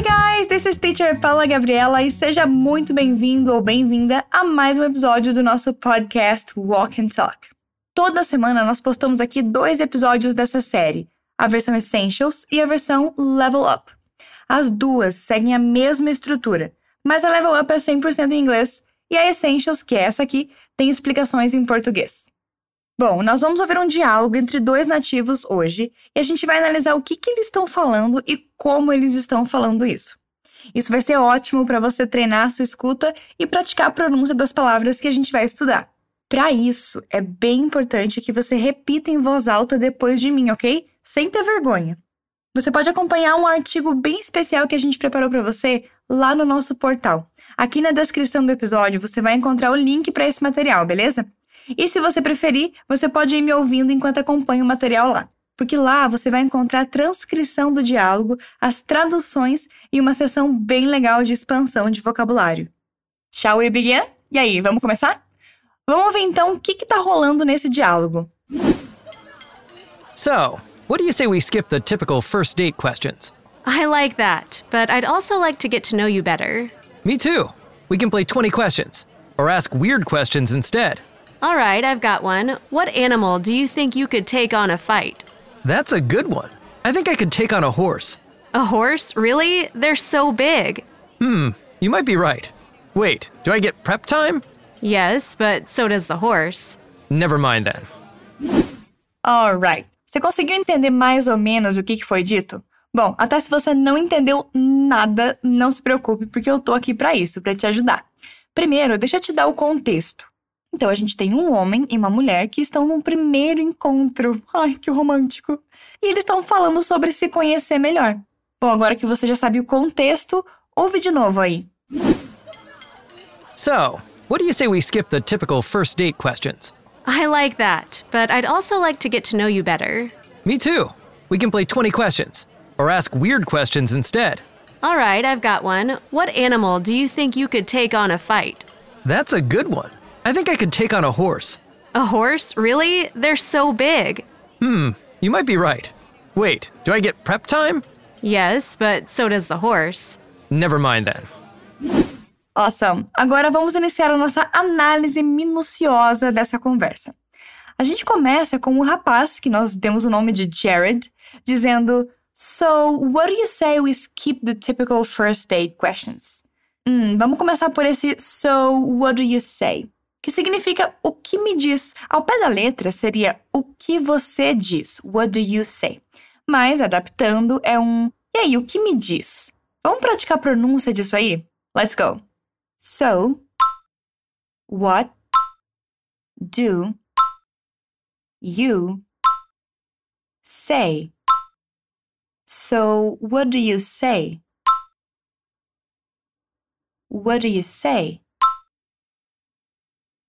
Hi guys, this is teacher Paula Gabriela e seja muito bem-vindo ou bem-vinda a mais um episódio do nosso podcast Walk and Talk. Toda semana nós postamos aqui dois episódios dessa série, a versão Essentials e a versão Level Up. As duas seguem a mesma estrutura, mas a Level Up é 100% em inglês e a Essentials, que é essa aqui, tem explicações em português. Bom, nós vamos ouvir um diálogo entre dois nativos hoje e a gente vai analisar o que, que eles estão falando e como eles estão falando isso. Isso vai ser ótimo para você treinar a sua escuta e praticar a pronúncia das palavras que a gente vai estudar. Para isso, é bem importante que você repita em voz alta depois de mim, ok? Sem ter vergonha. Você pode acompanhar um artigo bem especial que a gente preparou para você lá no nosso portal. Aqui na descrição do episódio você vai encontrar o link para esse material, beleza? E se você preferir, você pode ir me ouvindo enquanto acompanha o material lá. Porque lá você vai encontrar a transcrição do diálogo, as traduções e uma sessão bem legal de expansão de vocabulário. Shall we begin? E aí, vamos começar? Vamos ver então o que está rolando nesse diálogo. So, what do you say we skip the typical first date questions? I like that, but I'd also like to get to know you better. Me too. We can play 20 questions, or ask weird questions instead. All right, I've got one. What animal do you think you could take on a fight? That's a good one. I think I could take on a horse. A horse? Really? They're so big. Hmm, you might be right. Wait, do I get prep time? Yes, but so does the horse. Never mind then. Alright. Você conseguiu entender mais ou menos o que que foi dito? Bom, até se você não entendeu nada, não se preocupe, porque eu tô aqui para isso, para te ajudar. Primeiro, deixa eu te dar o contexto. Então a gente tem um homem e uma mulher que estão num primeiro encontro. Ai, que romântico. E eles estão falando sobre se conhecer melhor. Bom, agora que você já sabe o contexto, ouve de novo aí. So, what do you say we skip the typical first date questions? I like that, but I'd also like to get to know you better. Me too. We can play 20 questions, or ask weird questions instead. All right, I've got one. What animal do you think you could take on a fight? That's a good one. I think I could take on a horse. A horse? Really? They're so big. Hmm, you might be right. Wait, do I get prep time? Yes, but so does the horse. Never mind then. Awesome! Agora vamos iniciar a nossa análise minuciosa dessa conversa. A gente começa com o rapaz, que nós demos o nome de Jared, dizendo: So, what do you say we skip the typical first date questions? Hum, vamos começar por esse So, what do you say? Que significa o que me diz. Ao pé da letra seria o que você diz, what do you say? Mas adaptando é um e aí, o que me diz? Vamos praticar a pronúncia disso aí? Let's go. So, what do you say? So, what do you say? What do you say?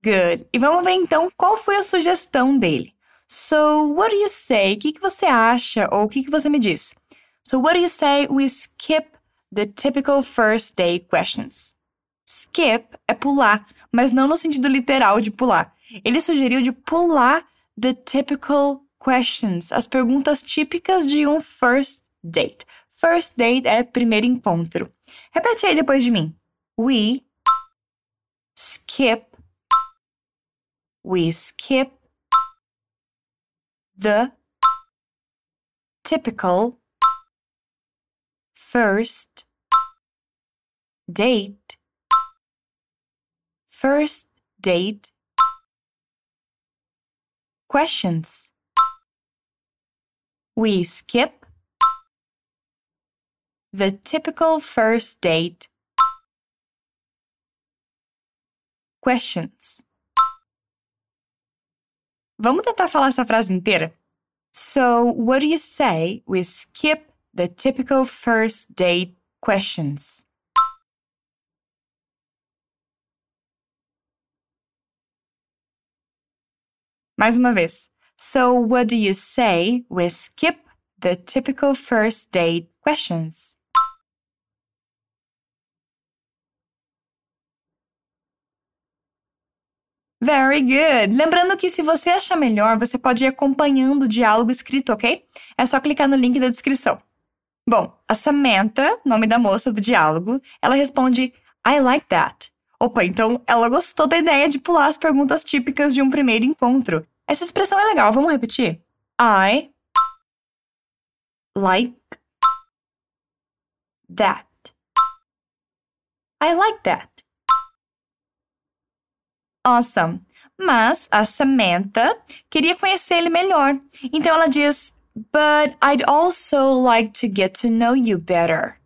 Good. E vamos ver então qual foi a sugestão dele. So, what do you say? O que, que você acha ou o que, que você me diz? So, what do you say we skip the typical first date questions? Skip é pular, mas não no sentido literal de pular. Ele sugeriu de pular the typical questions, as perguntas típicas de um first date. First date é primeiro encontro. Repete aí depois de mim. We skip we skip the typical first date. First date questions. We skip the typical first date questions Vamos tentar falar essa frase inteira? So, what do you say we skip the typical first date questions? Mais uma vez. So, what do you say we skip the typical first date questions? Very good! Lembrando que se você achar melhor, você pode ir acompanhando o diálogo escrito, ok? É só clicar no link da descrição. Bom, a Samantha, nome da moça do diálogo, ela responde I like that. Opa, então ela gostou da ideia de pular as perguntas típicas de um primeiro encontro. Essa expressão é legal, vamos repetir? I like that. I like that. Awesome. Mas a Samantha queria conhecer ele melhor. Então ela diz: But I'd also like to get to know you better.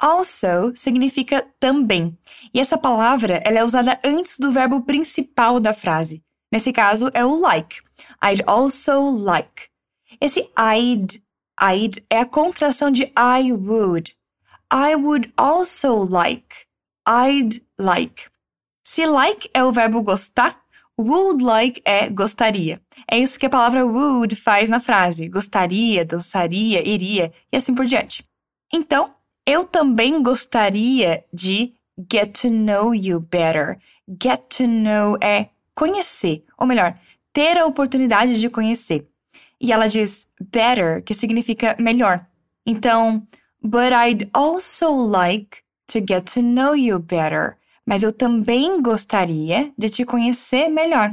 Also significa também. E essa palavra ela é usada antes do verbo principal da frase. Nesse caso é o like. I'd also like. Esse I'd, I'd é a contração de I would. I would also like. I'd like. Se like é o verbo gostar, would like é gostaria. É isso que a palavra would faz na frase: gostaria, dançaria, iria e assim por diante. Então, eu também gostaria de get to know you better. Get to know é conhecer, ou melhor, ter a oportunidade de conhecer. E ela diz better, que significa melhor. Então, but I'd also like to get to know you better mas eu também gostaria de te conhecer melhor.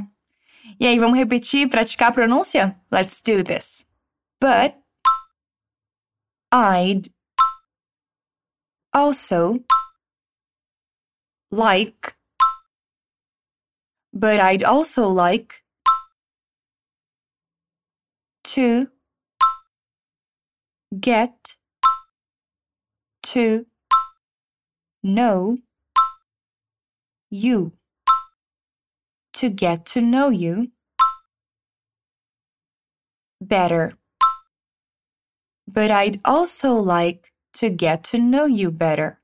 E aí, vamos repetir praticar a pronúncia? Let's do this. But I'd also like, but I'd also like to get to know you. To get to know you better. But I'd also like to get to know you better.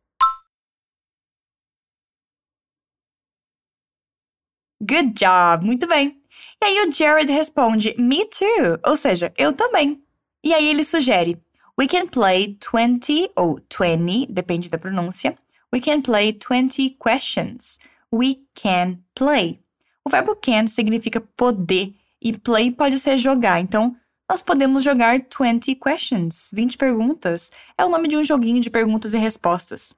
Good job! Muito bem. E aí o Jared responde, Me too, ou seja, eu também. E aí ele sugere, We can play 20 ou 20, depende da pronúncia. We can play 20 questions we can play. O verbo can significa poder e play pode ser jogar. Então, nós podemos jogar 20 questions, 20 perguntas. É o nome de um joguinho de perguntas e respostas.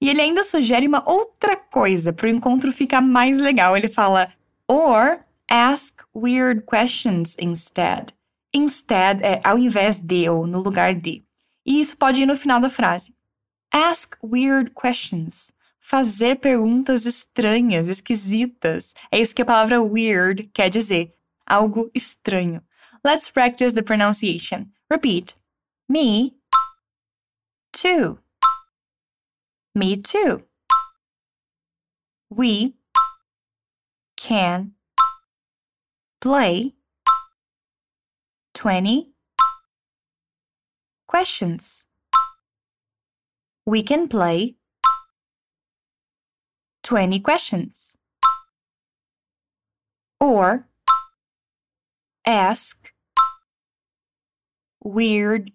E ele ainda sugere uma outra coisa para o encontro ficar mais legal. Ele fala, or ask weird questions instead. Instead é ao invés de ou no lugar de. E isso pode ir no final da frase. Ask weird questions fazer perguntas estranhas, esquisitas. É isso que a palavra weird quer dizer. Algo estranho. Let's practice the pronunciation. Repeat. Me too. Me too. We can play 20 questions. We can play 20 questions. Or ask weird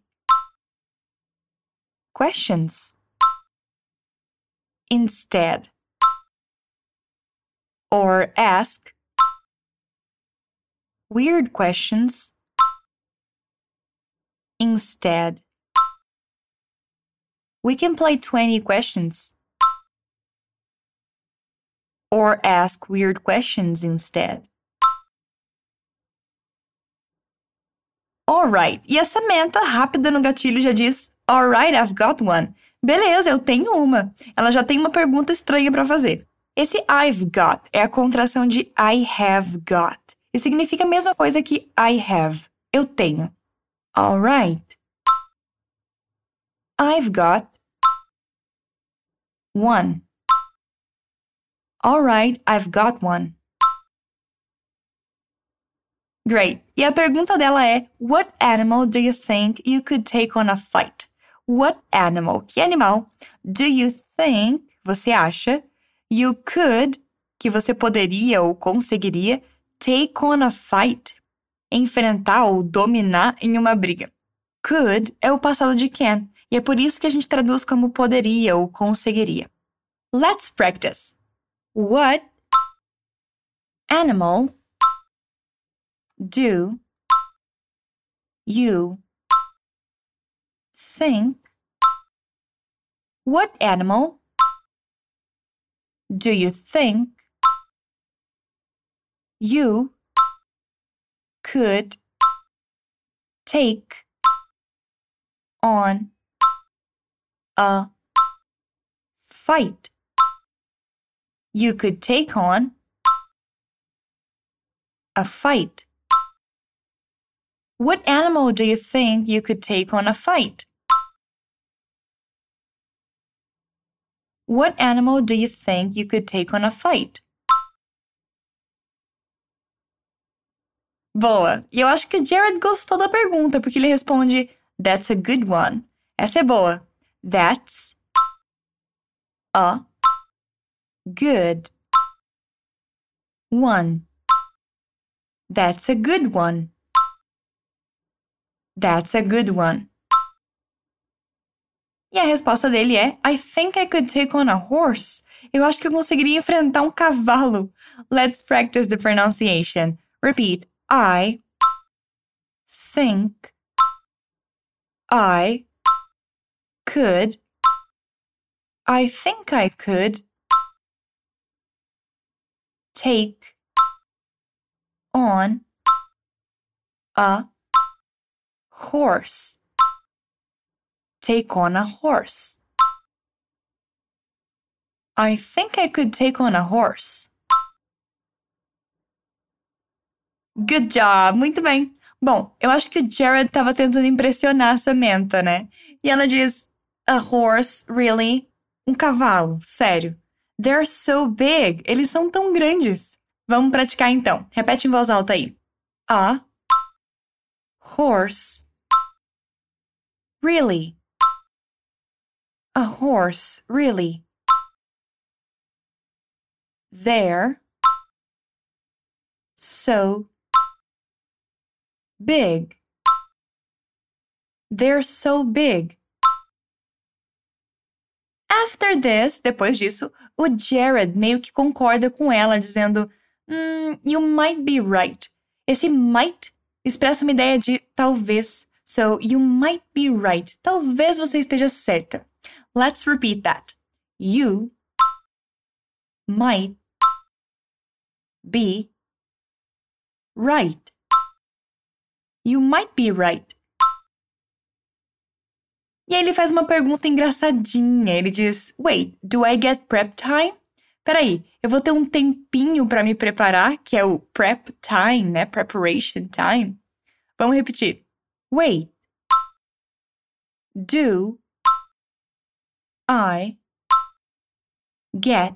questions instead. Or ask weird questions instead. We can play 20 questions or ask weird questions instead. Alright, e a Samantha, rápida no gatilho, já diz: Alright, I've got one. Beleza, eu tenho uma. Ela já tem uma pergunta estranha para fazer. Esse I've got é a contração de I have got e significa a mesma coisa que I have. Eu tenho. Alright. I've got one. Alright, I've got one. Great. E a pergunta dela é: What animal do you think you could take on a fight? What animal? Que animal do you think você acha you could que você poderia ou conseguiria take on a fight? Enfrentar ou dominar em uma briga. Could é o passado de can, e é por isso que a gente traduz como poderia ou conseguiria. Let's practice. What animal do you think What animal do you think you could take on a fight? You could take on a fight. What animal do you think you could take on a fight? What animal do you think you could take on a fight? Boa! Eu acho que Jared gostou da pergunta, porque ele responde: That's a good one. Essa é boa. That's a good one. That's a good one. That's a good one. E a resposta dele é: I think I could take on a horse. Eu acho que eu conseguiria enfrentar um cavalo. Let's practice the pronunciation. Repeat. I think I could. I think I could take on a horse. Take on a horse. I think I could take on a horse. Good job! Muito bem. Bom, eu acho que o Jared estava tentando impressionar a Samantha, né? E ela diz: A horse, really? Um cavalo, sério. They're so big. Eles são tão grandes. Vamos praticar então. Repete em voz alta aí. A horse. Really? A horse, really? They're so big. They're so big. After this, depois disso, o Jared meio que concorda com ela, dizendo: mm, You might be right. Esse might expressa uma ideia de talvez. So, you might be right. Talvez você esteja certa. Let's repeat that. You might be right. You might be right. E aí ele faz uma pergunta engraçadinha. Ele diz: Wait, do I get prep time? Peraí, eu vou ter um tempinho para me preparar, que é o prep time, né? Preparation time. Vamos repetir. Wait. Do I get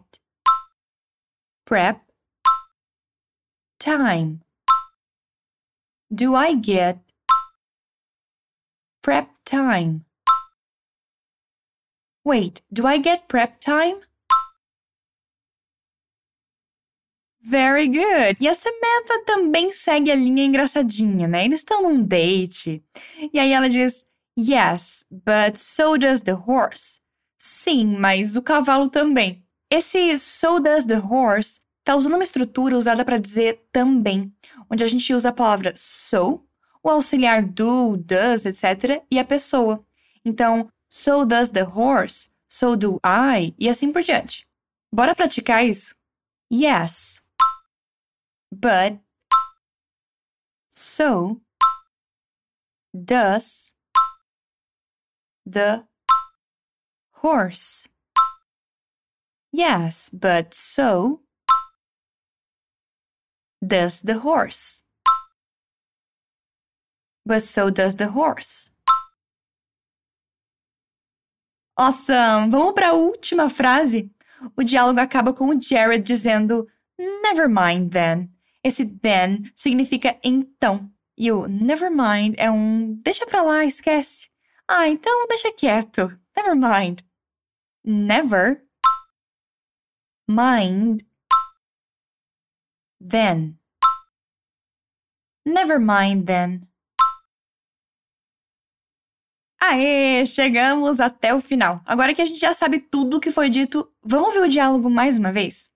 prep time? Do I get prep time? Wait, do I get prep time? Very good! E a Samantha também segue a linha engraçadinha, né? Eles estão num date. E aí ela diz: Yes, but so does the horse. Sim, mas o cavalo também. Esse so does the horse está usando uma estrutura usada para dizer também, onde a gente usa a palavra so, o auxiliar do, does, etc., e a pessoa. Então, so does the horse, so do I, e assim por diante. Bora praticar isso? Yes. But. So. Does. The. Horse. Yes, but so. Does the horse. But so does the horse. Awesome! Vamos para a última frase? O diálogo acaba com o Jared dizendo Never mind then. Esse then significa então. E o never mind é um deixa pra lá, esquece. Ah, então deixa quieto. Never mind. Never mind then. Never mind then. Aê, chegamos até o final. Agora que a gente já sabe tudo o que foi dito, vamos ver o diálogo mais uma vez?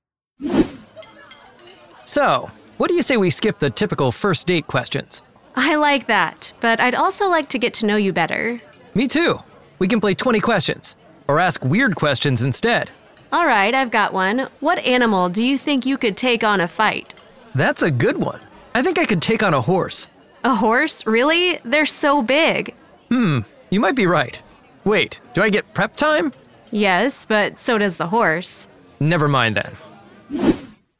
So, what do you say we skip the typical first date questions? I like that, but I'd also like to get to know you better. Me too. We can play 20 questions. or ask weird questions instead. All right, I've got one. What animal do you think you could take on a fight? That's a good one. I think I could take on a horse. A horse? Really? They're so big. Hmm. You might be right. Wait, do I get prep time? Yes, but so does the horse. Never mind then.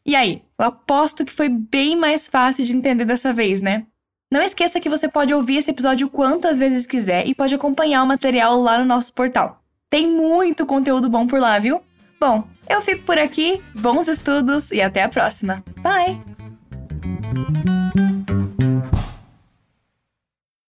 E aí, eu aposto que foi bem mais fácil de entender dessa vez, né? Não esqueça que você pode ouvir esse episódio quantas vezes quiser e pode acompanhar o material lá no nosso portal. Tem muito conteúdo bom por lá, viu? Bom, eu fico por aqui, bons estudos e até a próxima. Bye!